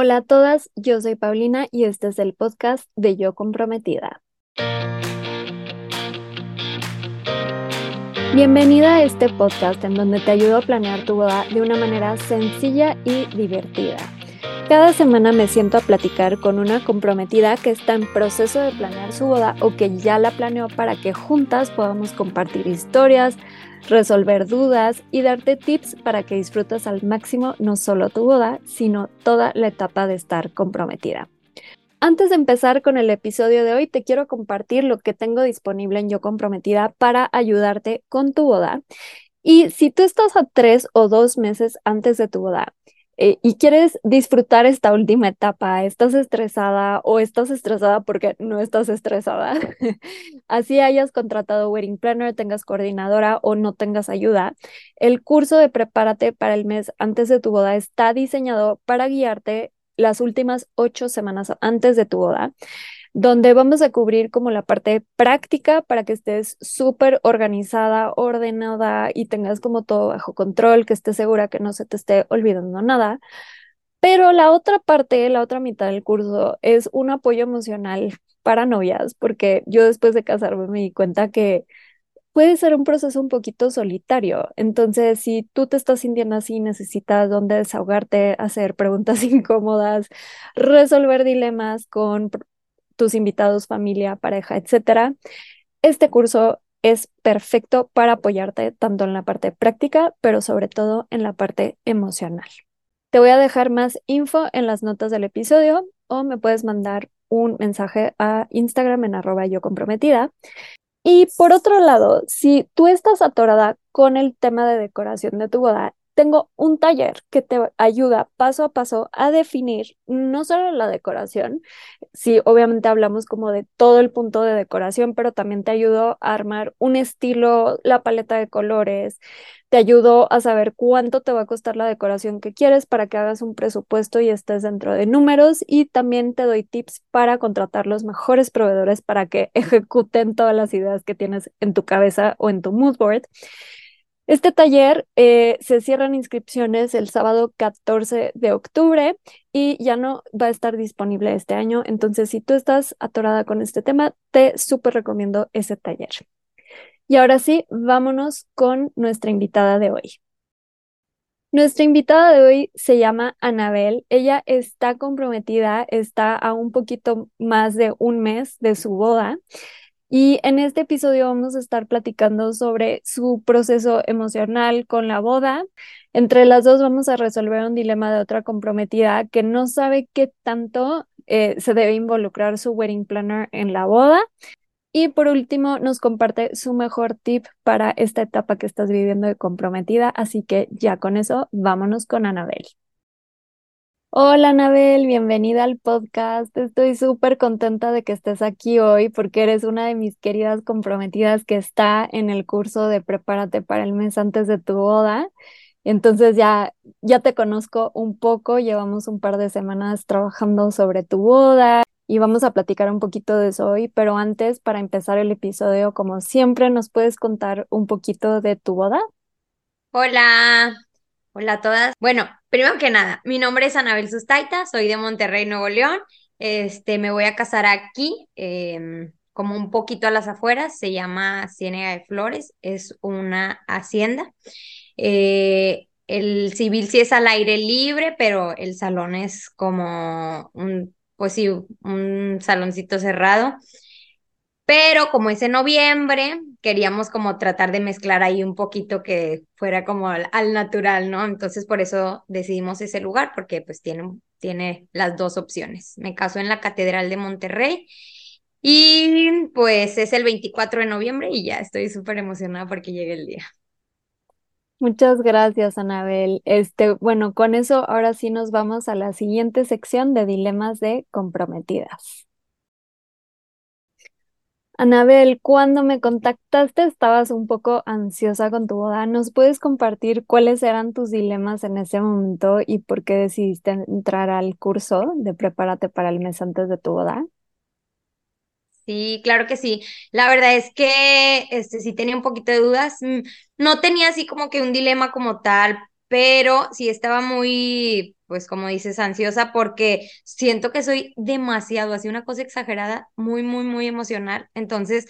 Hola a todas, yo soy Paulina y este es el podcast de Yo Comprometida. Bienvenida a este podcast en donde te ayudo a planear tu boda de una manera sencilla y divertida. Cada semana me siento a platicar con una comprometida que está en proceso de planear su boda o que ya la planeó para que juntas podamos compartir historias, resolver dudas y darte tips para que disfrutes al máximo no solo tu boda, sino toda la etapa de estar comprometida. Antes de empezar con el episodio de hoy, te quiero compartir lo que tengo disponible en Yo Comprometida para ayudarte con tu boda. Y si tú estás a tres o dos meses antes de tu boda eh, y quieres disfrutar esta última etapa, estás estresada o estás estresada porque no estás estresada, así hayas contratado Wedding Planner, tengas coordinadora o no tengas ayuda, el curso de Prepárate para el mes antes de tu boda está diseñado para guiarte las últimas ocho semanas antes de tu boda donde vamos a cubrir como la parte práctica para que estés súper organizada, ordenada y tengas como todo bajo control, que estés segura que no se te esté olvidando nada. Pero la otra parte, la otra mitad del curso es un apoyo emocional para novias, porque yo después de casarme me di cuenta que puede ser un proceso un poquito solitario. Entonces, si tú te estás sintiendo así, necesitas donde desahogarte, hacer preguntas incómodas, resolver dilemas con tus invitados, familia, pareja, etcétera. Este curso es perfecto para apoyarte tanto en la parte práctica, pero sobre todo en la parte emocional. Te voy a dejar más info en las notas del episodio o me puedes mandar un mensaje a Instagram en arroba yo comprometida. Y por otro lado, si tú estás atorada con el tema de decoración de tu boda tengo un taller que te ayuda paso a paso a definir no solo la decoración, sí, obviamente hablamos como de todo el punto de decoración, pero también te ayudo a armar un estilo, la paleta de colores, te ayudo a saber cuánto te va a costar la decoración que quieres para que hagas un presupuesto y estés dentro de números y también te doy tips para contratar los mejores proveedores para que ejecuten todas las ideas que tienes en tu cabeza o en tu mood board. Este taller eh, se cierran inscripciones el sábado 14 de octubre y ya no va a estar disponible este año. Entonces, si tú estás atorada con este tema, te súper recomiendo ese taller. Y ahora sí, vámonos con nuestra invitada de hoy. Nuestra invitada de hoy se llama Anabel. Ella está comprometida, está a un poquito más de un mes de su boda y en este episodio vamos a estar platicando sobre su proceso emocional con la boda. Entre las dos vamos a resolver un dilema de otra comprometida que no sabe qué tanto eh, se debe involucrar su wedding planner en la boda. Y por último, nos comparte su mejor tip para esta etapa que estás viviendo de comprometida. Así que ya con eso, vámonos con Anabel. Hola, Anabel, bienvenida al podcast. Estoy súper contenta de que estés aquí hoy porque eres una de mis queridas comprometidas que está en el curso de Prepárate para el mes antes de tu boda. Entonces ya, ya te conozco un poco, llevamos un par de semanas trabajando sobre tu boda y vamos a platicar un poquito de eso hoy, pero antes, para empezar el episodio, como siempre, ¿nos puedes contar un poquito de tu boda? Hola, Hola a todas. Bueno, primero que nada, mi nombre es Anabel Sustaita, soy de Monterrey, Nuevo León. Este, me voy a casar aquí, em, como un poquito a las afueras, se llama Ciénega de Flores, es una hacienda. Eh, el civil sí es al aire libre, pero el salón es como un, pues sí, un saloncito cerrado. Pero como es en noviembre, queríamos como tratar de mezclar ahí un poquito que fuera como al, natural, ¿no? Entonces por eso decidimos ese lugar, porque pues tiene, tiene las dos opciones. Me caso en la Catedral de Monterrey y pues es el 24 de noviembre y ya estoy súper emocionada porque llegue el día. Muchas gracias, Anabel. Este, bueno, con eso ahora sí nos vamos a la siguiente sección de dilemas de comprometidas. Anabel, cuando me contactaste estabas un poco ansiosa con tu boda. ¿Nos puedes compartir cuáles eran tus dilemas en ese momento y por qué decidiste entrar al curso de Prepárate para el mes antes de tu boda? Sí, claro que sí. La verdad es que este sí tenía un poquito de dudas. Mm, no tenía así como que un dilema como tal, pero sí estaba muy, pues como dices, ansiosa porque siento que soy demasiado, así una cosa exagerada, muy, muy, muy emocional. Entonces,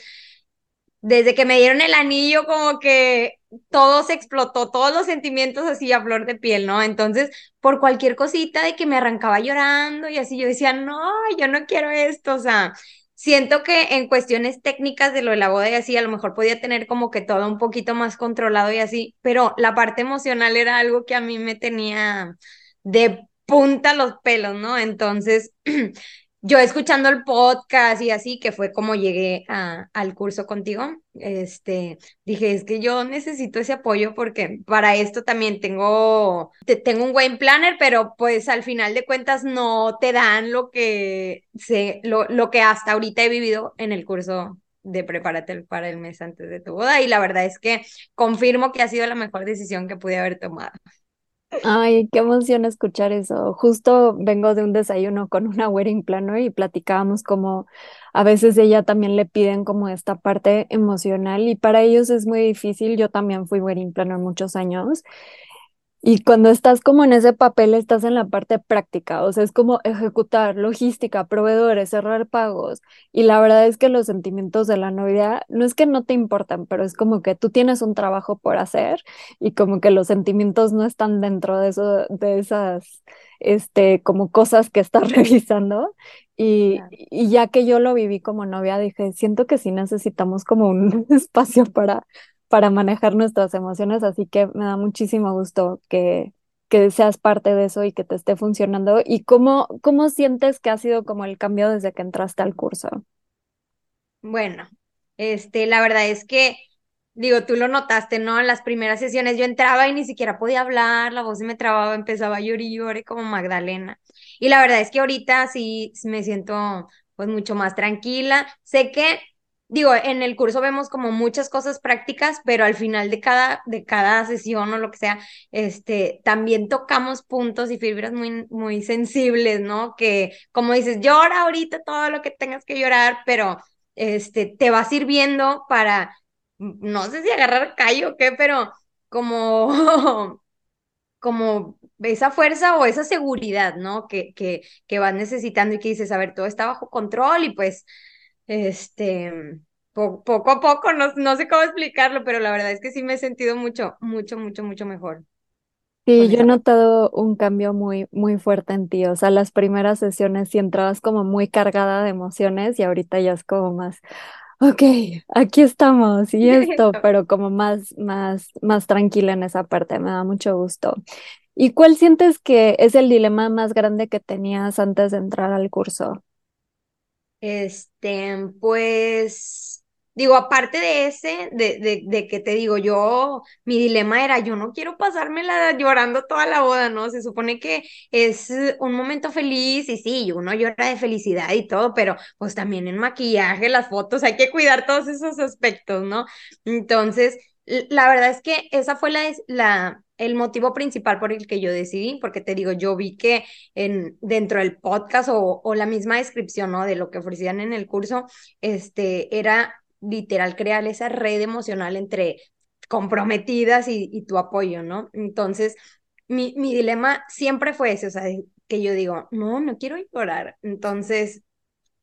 desde que me dieron el anillo, como que todo se explotó, todos los sentimientos así a flor de piel, ¿no? Entonces, por cualquier cosita de que me arrancaba llorando y así, yo decía, no, yo no quiero esto, o sea, siento que en cuestiones técnicas de lo de la boda y así, a lo mejor podía tener como que todo un poquito más controlado y así, pero la parte emocional era algo que a mí me tenía de punta los pelos, ¿no? Entonces, yo escuchando el podcast y así, que fue como llegué a, al curso contigo, este, dije, es que yo necesito ese apoyo porque para esto también tengo, tengo un wayne planner, pero pues al final de cuentas no te dan lo que, sé, lo, lo que hasta ahorita he vivido en el curso de prepárate para el mes antes de tu boda y la verdad es que confirmo que ha sido la mejor decisión que pude haber tomado. Ay, qué emoción escuchar eso. Justo vengo de un desayuno con una wedding planner y platicábamos como a veces ella también le piden como esta parte emocional y para ellos es muy difícil. Yo también fui wedding planner muchos años y cuando estás como en ese papel, estás en la parte práctica, o sea, es como ejecutar, logística, proveedores, cerrar pagos. Y la verdad es que los sentimientos de la novia no es que no te importan, pero es como que tú tienes un trabajo por hacer y como que los sentimientos no están dentro de eso, de esas, este, como cosas que estás revisando. Y, y ya que yo lo viví como novia, dije, siento que sí necesitamos como un espacio para para manejar nuestras emociones, así que me da muchísimo gusto que, que seas parte de eso y que te esté funcionando. ¿Y cómo, cómo sientes que ha sido como el cambio desde que entraste al curso? Bueno, este, la verdad es que, digo, tú lo notaste, ¿no? En las primeras sesiones yo entraba y ni siquiera podía hablar, la voz se me trababa, empezaba a llorar y llorar como Magdalena. Y la verdad es que ahorita sí me siento pues mucho más tranquila. Sé que digo, en el curso vemos como muchas cosas prácticas, pero al final de cada, de cada sesión o lo que sea, este, también tocamos puntos y fibras muy, muy sensibles, ¿no? Que, como dices, llora ahorita todo lo que tengas que llorar, pero este, te va sirviendo para, no sé si agarrar callo o qué, pero como, como esa fuerza o esa seguridad, ¿no? Que, que, que vas necesitando y que dices, a ver, todo está bajo control y pues este, poco a poco, no, no sé cómo explicarlo, pero la verdad es que sí me he sentido mucho, mucho, mucho, mucho mejor. Sí, yo he notado un cambio muy, muy fuerte en ti. O sea, las primeras sesiones sí entrabas como muy cargada de emociones y ahorita ya es como más, ok, aquí estamos y esto, pero como más, más, más tranquila en esa parte. Me da mucho gusto. ¿Y cuál sientes que es el dilema más grande que tenías antes de entrar al curso? Este, pues, digo, aparte de ese, de, de, de, que te digo, yo, mi dilema era, yo no quiero pasármela llorando toda la boda, ¿no? Se supone que es un momento feliz y sí, uno llora de felicidad y todo, pero pues también en maquillaje, las fotos, hay que cuidar todos esos aspectos, ¿no? Entonces, la verdad es que esa fue la, la, el motivo principal por el que yo decidí, porque te digo, yo vi que en, dentro del podcast o, o la misma descripción ¿no? de lo que ofrecían en el curso, este, era literal crear esa red emocional entre comprometidas y, y tu apoyo, ¿no? Entonces, mi, mi dilema siempre fue ese, o sea, que yo digo, no, no quiero llorar, entonces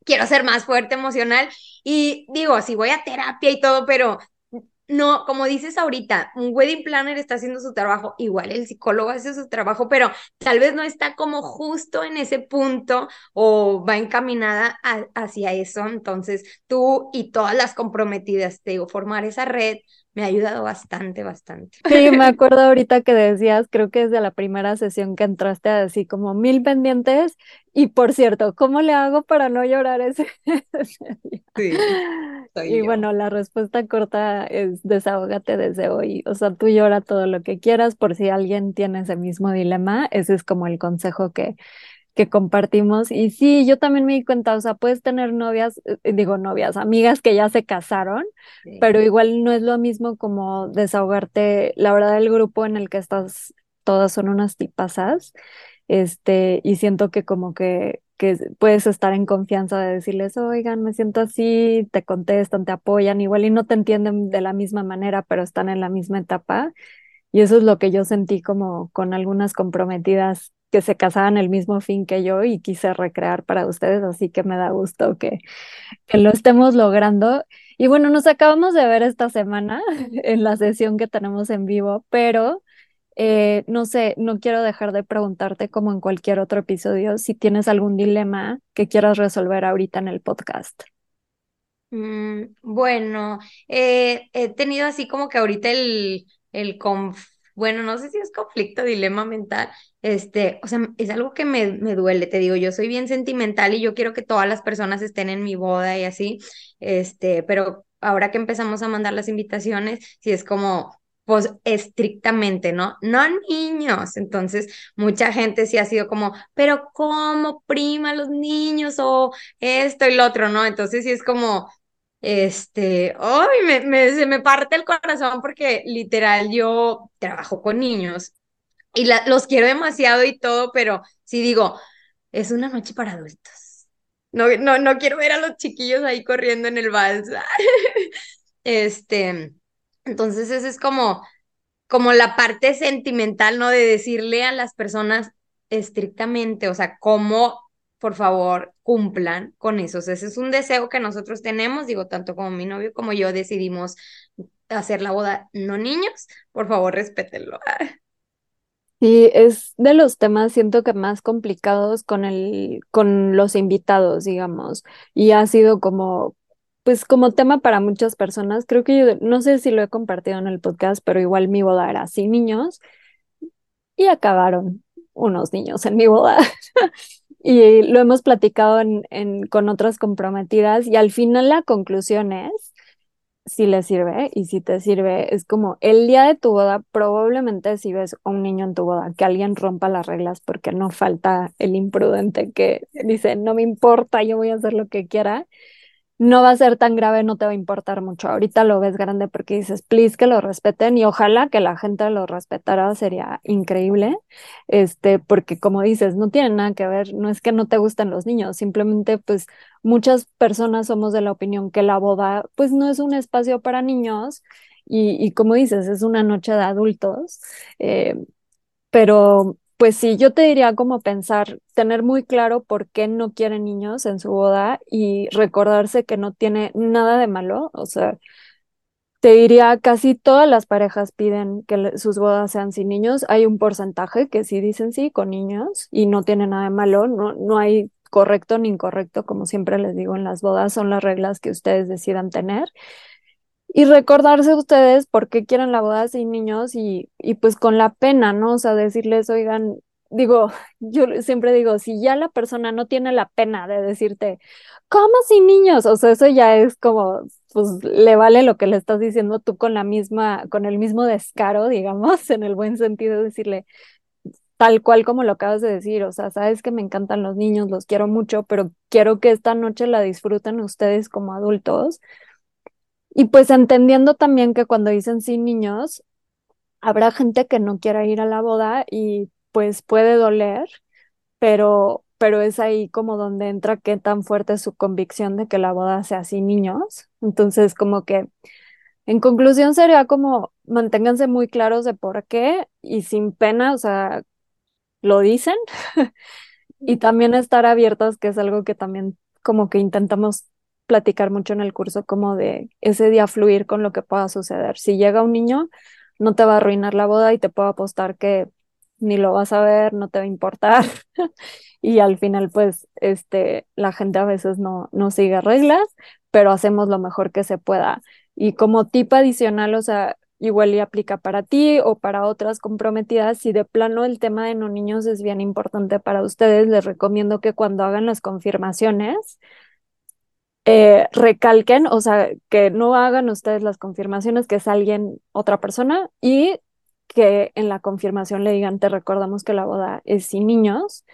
quiero ser más fuerte emocional y digo, si voy a terapia y todo, pero no, como dices ahorita, un wedding planner está haciendo su trabajo, igual el psicólogo hace su trabajo, pero tal vez no está como justo en ese punto o va encaminada hacia eso. Entonces, tú y todas las comprometidas, te digo, formar esa red me ha ayudado bastante, bastante. Sí, me acuerdo ahorita que decías, creo que desde la primera sesión que entraste así como mil pendientes. Y por cierto, ¿cómo le hago para no llorar ese, día? Sí, y bueno, la respuesta corta es desahógate desde hoy. O sea, tú llora todo lo que quieras por si alguien tiene ese mismo dilema. Ese es como el consejo que, que compartimos. Y sí, yo también me di cuenta, o sea, puedes tener novias, eh, digo novias, amigas que ya se casaron, pero igual no es lo mismo como desahogarte. La verdad, el grupo en el que estás, todas son unas tipasas, este, y siento que como que, que puedes estar en confianza de decirles, oigan, me siento así, te contestan, te apoyan, igual y no te entienden de la misma manera, pero están en la misma etapa y eso es lo que yo sentí como con algunas comprometidas que se casaban el mismo fin que yo y quise recrear para ustedes, así que me da gusto que, que lo estemos logrando. Y bueno, nos acabamos de ver esta semana en la sesión que tenemos en vivo, pero eh, no sé, no quiero dejar de preguntarte como en cualquier otro episodio si tienes algún dilema que quieras resolver ahorita en el podcast. Mm, bueno, eh, he tenido así como que ahorita el, el bueno, no sé si es conflicto, dilema mental, este, o sea, es algo que me, me duele, te digo, yo soy bien sentimental y yo quiero que todas las personas estén en mi boda y así, este, pero ahora que empezamos a mandar las invitaciones, si es como, pues estrictamente, ¿no? No niños. Entonces, mucha gente sí ha sido como, pero ¿cómo prima los niños o esto y lo otro, ¿no? Entonces, sí es como, este, ¡ay! me, se me parte el corazón porque literal yo trabajo con niños y los quiero demasiado y todo, pero sí digo, es una noche para adultos. No, no, no quiero ver a los chiquillos ahí corriendo en el vals. este, entonces, esa es como, como la parte sentimental, ¿no? De decirle a las personas estrictamente, o sea, cómo, por favor, cumplan con eso. ese es un deseo que nosotros tenemos, digo, tanto como mi novio como yo decidimos hacer la boda no niños, por favor, respétenlo. Sí, es de los temas, siento que más complicados con el, con los invitados, digamos, y ha sido como pues como tema para muchas personas, creo que yo, no sé si lo he compartido en el podcast, pero igual mi boda era sin niños y acabaron unos niños en mi boda. y lo hemos platicado en, con otras comprometidas y al final la conclusión es, si le sirve y si te sirve, es como el día de tu boda, probablemente si ves un niño en tu boda, que alguien rompa las reglas porque no falta el imprudente que dice, no me importa, yo voy a hacer lo que quiera no va a ser tan grave, no te va a importar mucho. Ahorita lo ves grande porque dices, please que lo respeten y ojalá que la gente lo respetara, sería increíble. Este, porque como dices, no tiene nada que ver, no es que no te gusten los niños, simplemente pues muchas personas somos de la opinión que la boda pues no es un espacio para niños y, y como dices, es una noche de adultos. Eh, pero pues sí, yo te diría como pensar, tener muy claro por qué no quiere niños en su boda y recordarse que no tiene nada de malo. O sea, te diría, casi todas las parejas piden que sus bodas sean sin niños. Hay un porcentaje que sí dicen sí con niños y no tiene nada de malo. No, no hay correcto ni incorrecto, como siempre les digo en las bodas, son las reglas que ustedes decidan tener y recordarse ustedes por qué quieren la boda sin niños y, y pues con la pena, ¿no? O sea, decirles, oigan, digo, yo siempre digo, si ya la persona no tiene la pena de decirte, ¿cómo sin niños? O sea, eso ya es como, pues le vale lo que le estás diciendo tú con la misma, con el mismo descaro, digamos, en el buen sentido, decirle tal cual como lo acabas de decir, o sea, sabes que me encantan los niños, los quiero mucho, pero quiero que esta noche la disfruten ustedes como adultos y pues entendiendo también que cuando dicen sin niños, habrá gente que no quiera ir a la boda y pues puede doler, pero, pero es ahí como donde entra qué tan fuerte es su convicción de que la boda sea sin niños. Entonces, como que en conclusión sería como manténganse muy claros de por qué y sin pena, o sea, lo dicen. y también estar abiertos, que es algo que también como que intentamos platicar mucho en el curso como de ese día fluir con lo que pueda suceder. Si llega un niño, no te va a arruinar la boda y te puedo apostar que ni lo vas a ver, no te va a importar. y al final, pues, este, la gente a veces no, no sigue reglas, pero hacemos lo mejor que se pueda. Y como tip adicional, o sea, igual y aplica para ti o para otras comprometidas. Si de plano el tema de no niños es bien importante para ustedes, les recomiendo que cuando hagan las confirmaciones, eh, recalquen, o sea, que no hagan ustedes las confirmaciones, que es alguien, otra persona, y que en la confirmación le digan, te recordamos que la boda es sin niños,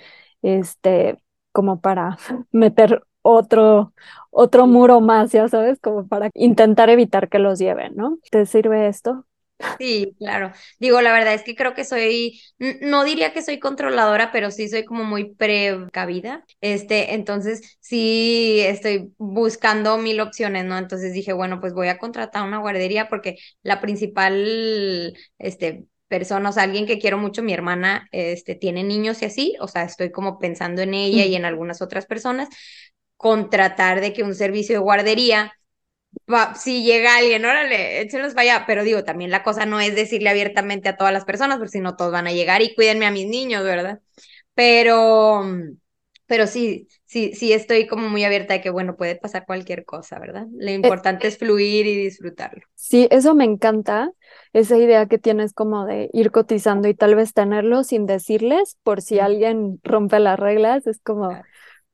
este, como para meter otro, otro muro más, ya sabes, como para intentar evitar que los lleven, ¿no? ¿Te sirve esto? Sí, claro. Digo, la verdad es que creo que soy, no diría que soy controladora, pero sí soy como muy precavida. Este, entonces sí estoy buscando mil opciones, ¿no? Entonces dije, bueno, pues voy a contratar una guardería porque la principal, este, personas, alguien que quiero mucho, mi hermana, este, tiene niños y así, o sea, estoy como pensando en ella y en algunas otras personas, contratar de que un servicio de guardería, si llega alguien, órale, échenlos para allá, pero digo, también la cosa no es decirle abiertamente a todas las personas, porque si no todos van a llegar y cuídenme a mis niños, ¿verdad? Pero, pero sí, sí, sí estoy como muy abierta de que, bueno, puede pasar cualquier cosa, ¿verdad? Lo eh, importante es fluir y disfrutarlo. Sí, eso me encanta, esa idea que tienes como de ir cotizando y tal vez tenerlo sin decirles por si alguien rompe las reglas, es como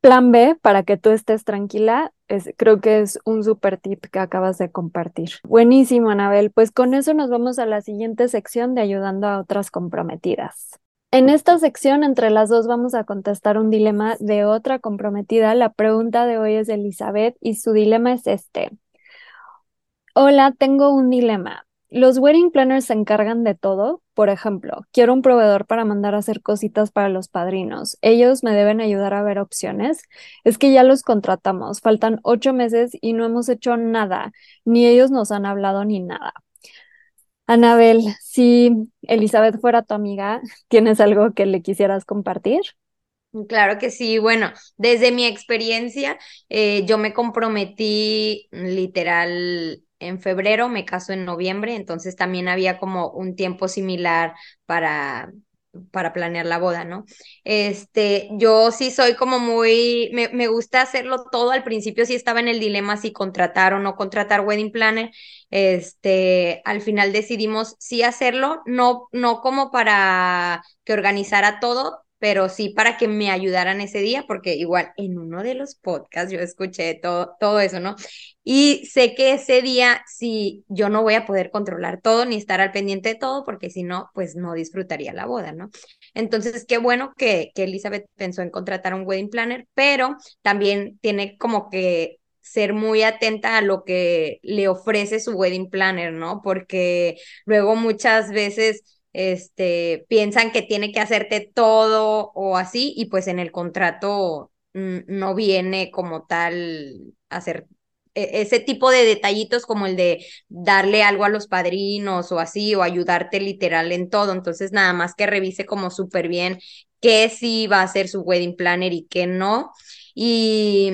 plan B para que tú estés tranquila. Es, creo que es un super tip que acabas de compartir. Buenísimo, Anabel. Pues con eso nos vamos a la siguiente sección de ayudando a otras comprometidas. En esta sección, entre las dos, vamos a contestar un dilema de otra comprometida. La pregunta de hoy es de Elizabeth y su dilema es este. Hola, tengo un dilema. Los wedding planners se encargan de todo. Por ejemplo, quiero un proveedor para mandar a hacer cositas para los padrinos. Ellos me deben ayudar a ver opciones. Es que ya los contratamos. Faltan ocho meses y no hemos hecho nada. Ni ellos nos han hablado ni nada. Anabel, si Elizabeth fuera tu amiga, ¿tienes algo que le quisieras compartir? Claro que sí. Bueno, desde mi experiencia, eh, yo me comprometí literal en febrero, me caso en noviembre, entonces también había como un tiempo similar para, para planear la boda, ¿no? Este, yo sí soy como muy, me, me, gusta hacerlo todo, al principio sí estaba en el dilema si contratar o no contratar wedding planner, este, al final decidimos sí hacerlo, no, no como para que organizara todo, pero sí para que me ayudaran ese día, porque igual en uno de los podcasts yo escuché todo, todo eso, ¿no? Y sé que ese día sí, yo no voy a poder controlar todo ni estar al pendiente de todo, porque si no, pues no disfrutaría la boda, ¿no? Entonces, qué bueno que, que Elizabeth pensó en contratar un wedding planner, pero también tiene como que ser muy atenta a lo que le ofrece su wedding planner, ¿no? Porque luego muchas veces este, piensan que tiene que hacerte todo o así, y pues en el contrato no viene como tal hacer e, ese tipo de detallitos como el de darle algo a los padrinos o así, o ayudarte literal en todo. Entonces, nada más que revise como súper bien qué sí va a ser su wedding planner y qué no. Y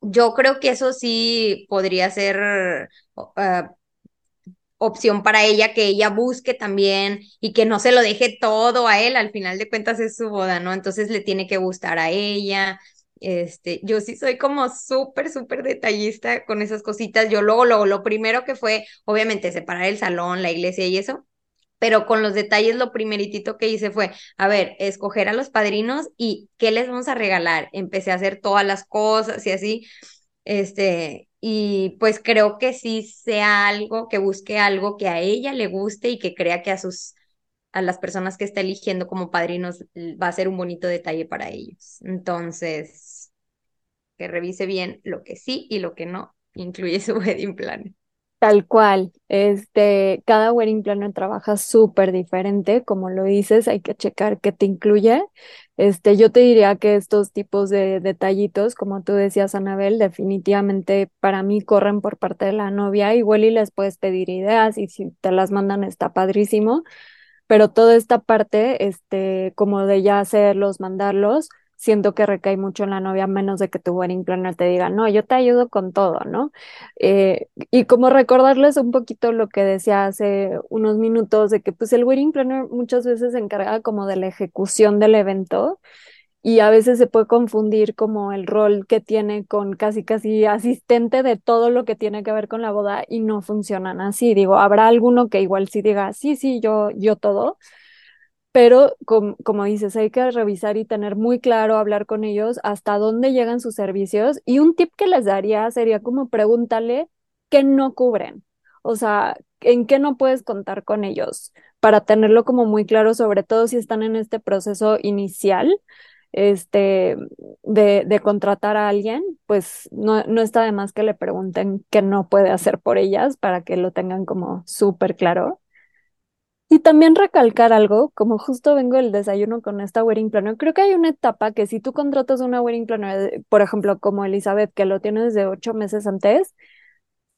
yo creo que eso sí podría ser ah, opción para ella, que ella busque también y que no se lo deje todo a él, al final de cuentas es su boda, ¿no? Entonces le tiene que gustar a ella. Este, yo sí soy como súper, súper detallista con esas cositas. Yo luego, luego, lo primero que fue, obviamente, separar el salón, la iglesia y eso, pero con los detalles lo primeritito que hice fue, a ver, escoger a los padrinos y qué les vamos a regalar. Empecé a hacer todas las cosas y así, este, y pues creo que sí sea algo, que busque algo que a ella le guste y que crea que a sus a las personas que está eligiendo como padrinos va a ser un bonito detalle para ellos. Entonces, que revise bien lo que sí y lo que no incluye su wedding plan. Tal cual, este, cada wedding planner trabaja súper diferente, como lo dices, hay que checar qué te incluye. Este, yo te diría que estos tipos de detallitos, como tú decías, Anabel, definitivamente para mí corren por parte de la novia, igual y les puedes pedir ideas y si te las mandan está padrísimo, pero toda esta parte, este, como de ya hacerlos, mandarlos, siento que recae mucho en la novia, menos de que tu wedding planner te diga, no, yo te ayudo con todo, ¿no? Eh, y como recordarles un poquito lo que decía hace unos minutos, de que pues el wedding planner muchas veces se encarga como de la ejecución del evento y a veces se puede confundir como el rol que tiene con casi casi asistente de todo lo que tiene que ver con la boda y no funcionan así. Digo, habrá alguno que igual sí diga, sí, sí, yo, yo todo, pero como dices, hay que revisar y tener muy claro, hablar con ellos hasta dónde llegan sus servicios. Y un tip que les daría sería como pregúntale qué no cubren, o sea, en qué no puedes contar con ellos, para tenerlo como muy claro, sobre todo si están en este proceso inicial. Este, de, contratar a alguien, pues no, no está de más que le pregunten qué no puede hacer por ellas para que lo tengan como súper claro. Y también recalcar algo, como justo vengo del desayuno con esta wedding planner, creo que hay una etapa que si tú contratas una wedding planner, por ejemplo, como Elizabeth, que lo tiene desde ocho meses antes,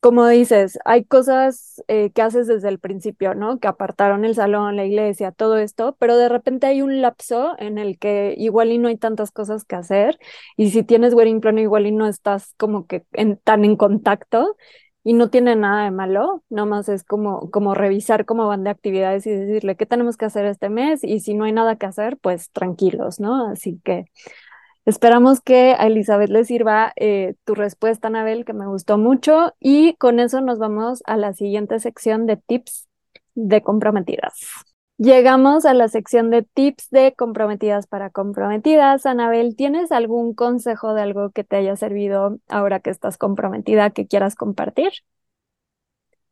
como dices, hay cosas eh, que haces desde el principio, ¿no? Que apartaron el salón, la iglesia, todo esto, pero de repente hay un lapso en el que igual y no hay tantas cosas que hacer y si tienes wedding planner igual y no estás como que tan en contacto y no tiene nada de malo, nomás es como, como revisar cómo van de actividades y decirle qué tenemos que hacer este mes y si no hay nada que hacer, pues tranquilos, ¿no? Así que Esperamos que a Elizabeth le sirva eh, tu respuesta, Anabel, que me gustó mucho. Y con eso nos vamos a la siguiente sección de tips de comprometidas. Llegamos a la sección de tips de comprometidas para comprometidas. Anabel, ¿tienes algún consejo de algo que te haya servido ahora que estás comprometida que quieras compartir?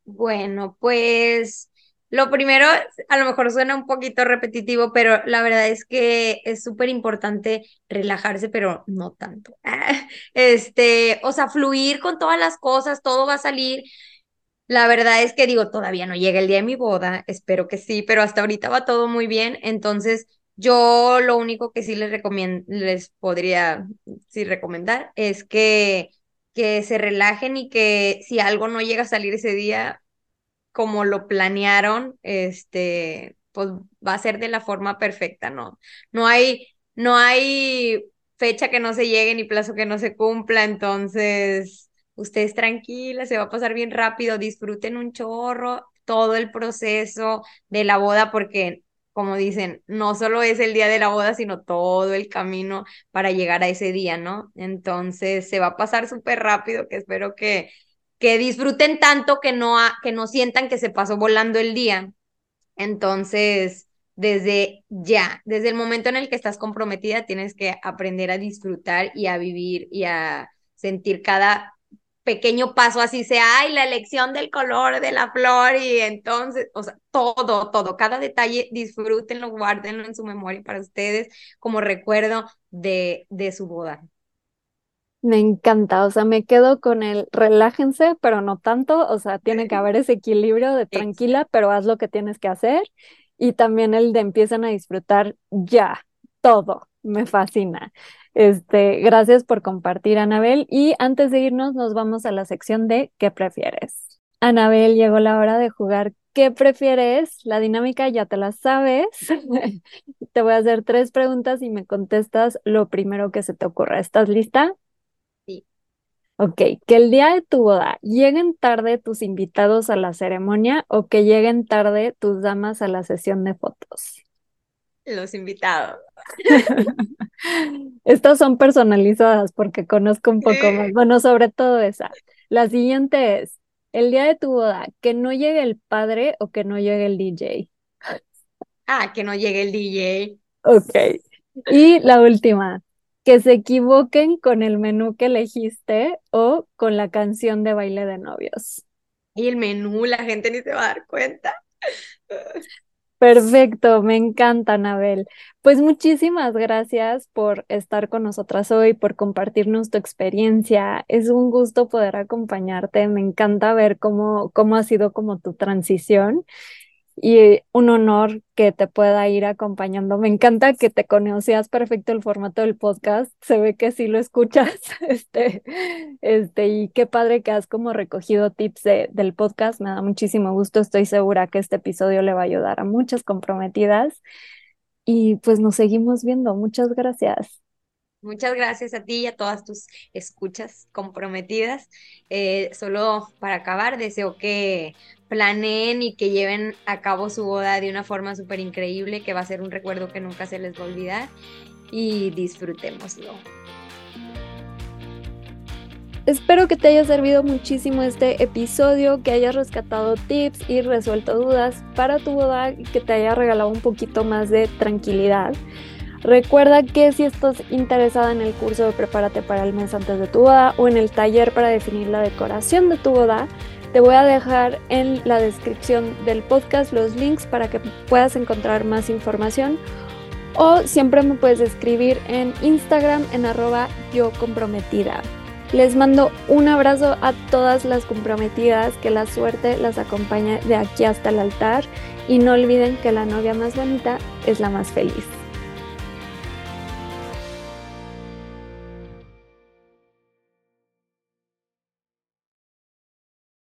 Bueno, pues lo primero, a lo mejor suena un poquito repetitivo, pero la verdad es que es súper importante relajarse, pero no tanto. Este, o sea, fluir con todas las cosas, todo va a salir. La verdad es que digo, todavía no llega el día de mi boda, espero que sí, pero hasta ahorita va todo muy bien, entonces yo lo único que sí les recomiendo, les podría sí recomendar es que que se relajen y que si algo no llega a salir ese día, como lo planearon, este, pues va a ser de la forma perfecta, ¿no? No hay, no hay fecha que no se llegue ni plazo que no se cumpla, entonces ustedes tranquilas, se va a pasar bien rápido, disfruten un chorro todo el proceso de la boda porque como dicen, no solo es el día de la boda, sino todo el camino para llegar a ese día, ¿no? Entonces se va a pasar súper rápido, que espero que que disfruten tanto que no, que no sientan que se pasó volando el día. Entonces, desde ya, desde el momento en el que estás comprometida, tienes que aprender a disfrutar y a vivir y a sentir cada pequeño paso, así sea, ay, la elección del color de la flor y entonces, o sea, todo, todo, cada detalle, disfrútenlo, guárdenlo en su memoria para ustedes como recuerdo de, de su boda. Me encanta, o sea, me quedo con el relájense, pero no tanto, o sea, tiene que haber ese equilibrio de tranquila, pero haz lo que tienes que hacer y también el de empiezan a disfrutar ya, todo, me fascina. Este, gracias por compartir, Anabel, y antes de irnos nos vamos a la sección de ¿qué prefieres? Anabel, llegó la hora de jugar ¿Qué prefieres? La dinámica ya te la sabes. te voy a hacer tres preguntas y me contestas lo primero que se te ocurra. ¿Estás lista? Ok, que el día de tu boda lleguen tarde tus invitados a la ceremonia o que lleguen tarde tus damas a la sesión de fotos. Los invitados. Estas son personalizadas porque conozco un poco más. Bueno, sobre todo esa. La siguiente es, el día de tu boda, que no llegue el padre o que no llegue el DJ. Ah, que no llegue el DJ. Ok. Y la última, que se equivoquen con el menú que elegiste o con la canción de baile de novios. Y el menú, la gente ni se va a dar cuenta. Perfecto, me encanta, Anabel. Pues muchísimas gracias por estar con nosotras hoy, por compartirnos tu experiencia. Es un gusto poder acompañarte. Me encanta ver cómo, cómo ha sido como tu transición y un honor que te pueda ir acompañando. Me encanta que te conocías perfecto el formato del podcast. Se ve que sí lo escuchas. Este, este, y qué padre que has como recogido tips del podcast. Me da muchísimo gusto. Estoy segura que este episodio le va a ayudar a muchas comprometidas. Y pues nos seguimos viendo. Muchas gracias. Muchas gracias a ti y a todas tus escuchas comprometidas. Eh, solo para acabar, deseo que planeen y que lleven a cabo su boda de una forma súper increíble, que va a ser un recuerdo que nunca se les va a olvidar y disfrutémoslo. Espero que te haya servido muchísimo este episodio, que hayas rescatado tips y resuelto dudas para tu boda y que te haya regalado un poquito más de tranquilidad. Recuerda que si estás interesada en el curso de Prepárate para el mes antes de tu boda o en el taller para definir la decoración de tu boda, te voy a dejar en la descripción del podcast los links para que puedas encontrar más información o siempre me puedes escribir en Instagram en arroba yo comprometida. Les mando un abrazo a todas las comprometidas, que la suerte las acompañe de aquí hasta el altar y no olviden que la novia más bonita es la más feliz.